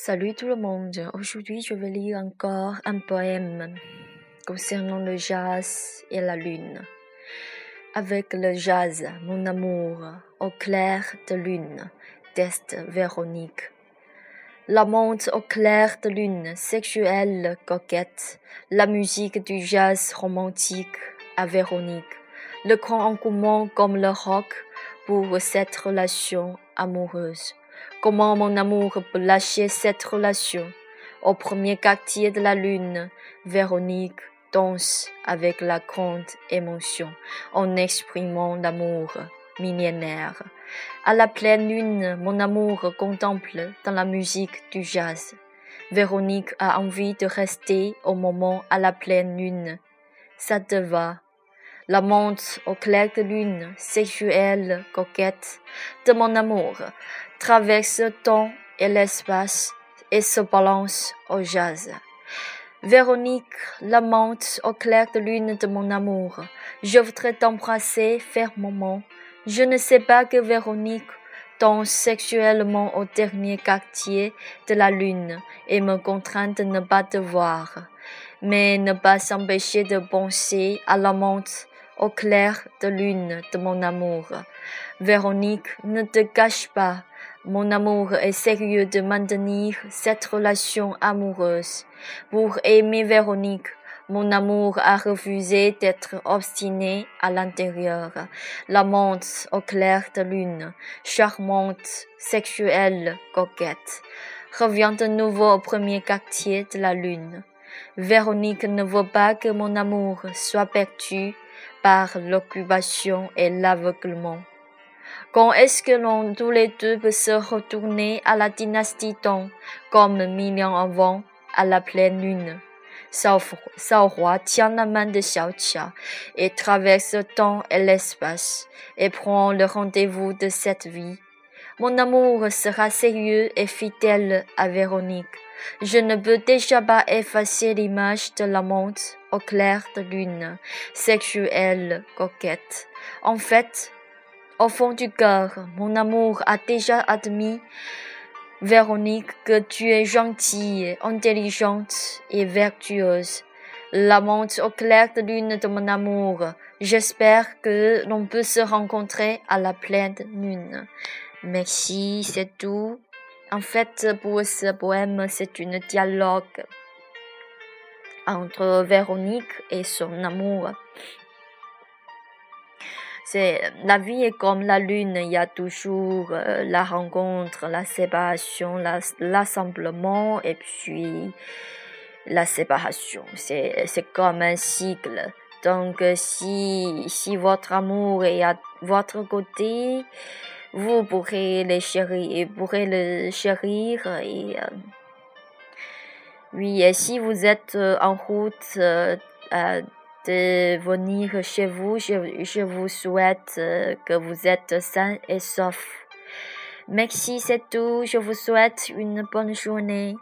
Salut tout le monde. Aujourd'hui, je vais lire encore un poème concernant le jazz et la lune. Avec le jazz, mon amour, au clair de lune, teste Véronique. La monte au clair de lune, sexuelle, coquette, la musique du jazz romantique à Véronique. Le grand engouement comme le rock pour cette relation amoureuse. Comment mon amour peut lâcher cette relation? Au premier quartier de la lune, Véronique danse avec la grande émotion en exprimant l'amour millénaire. À la pleine lune, mon amour contemple dans la musique du jazz. Véronique a envie de rester au moment à la pleine lune. Ça te va? La montre au clair de lune, sexuelle, coquette de mon amour, traverse le temps et l'espace et se balance au jazz. Véronique, l'amante au clair de lune de mon amour, je voudrais t'embrasser fermement. Je ne sais pas que Véronique danse sexuellement au dernier quartier de la lune et me contraint de ne pas te voir, mais ne pas s'empêcher de penser à l'amante au clair de lune de mon amour. Véronique, ne te cache pas. Mon amour est sérieux de maintenir cette relation amoureuse. Pour aimer Véronique, mon amour a refusé d'être obstiné à l'intérieur. L'amante au clair de lune, charmante, sexuelle, coquette, revient de nouveau au premier quartier de la lune. Véronique ne veut pas que mon amour soit perdu par l'occupation et l'aveuglement. Quand est-ce que l'on tous les deux peut se retourner à la dynastie Tang, comme mille ans avant, à la pleine lune? Sao Roi tient la main de Xiao Qia et traverse le temps et l'espace et prend le rendez-vous de cette vie. Mon amour sera sérieux et fidèle à Véronique. Je ne peux déjà pas effacer l'image de l'amante au clair de lune, sexuelle, coquette. En fait, au fond du cœur, mon amour a déjà admis, Véronique, que tu es gentille, intelligente et vertueuse. L'amante au clair de lune de mon amour. J'espère que l'on peut se rencontrer à la pleine lune. Merci, c'est tout. En fait, pour ce poème, c'est un dialogue entre Véronique et son amour. C'est la vie est comme la lune, il y a toujours euh, la rencontre, la séparation, l'assemblement et puis la séparation. C'est comme un cycle. Donc si si votre amour est à votre côté, vous pourrez le chérir, pourrez le chérir et euh, oui, et si vous êtes euh, en route euh, de venir chez vous, je, je vous souhaite que vous êtes sain et sauf. Merci, c'est tout. Je vous souhaite une bonne journée.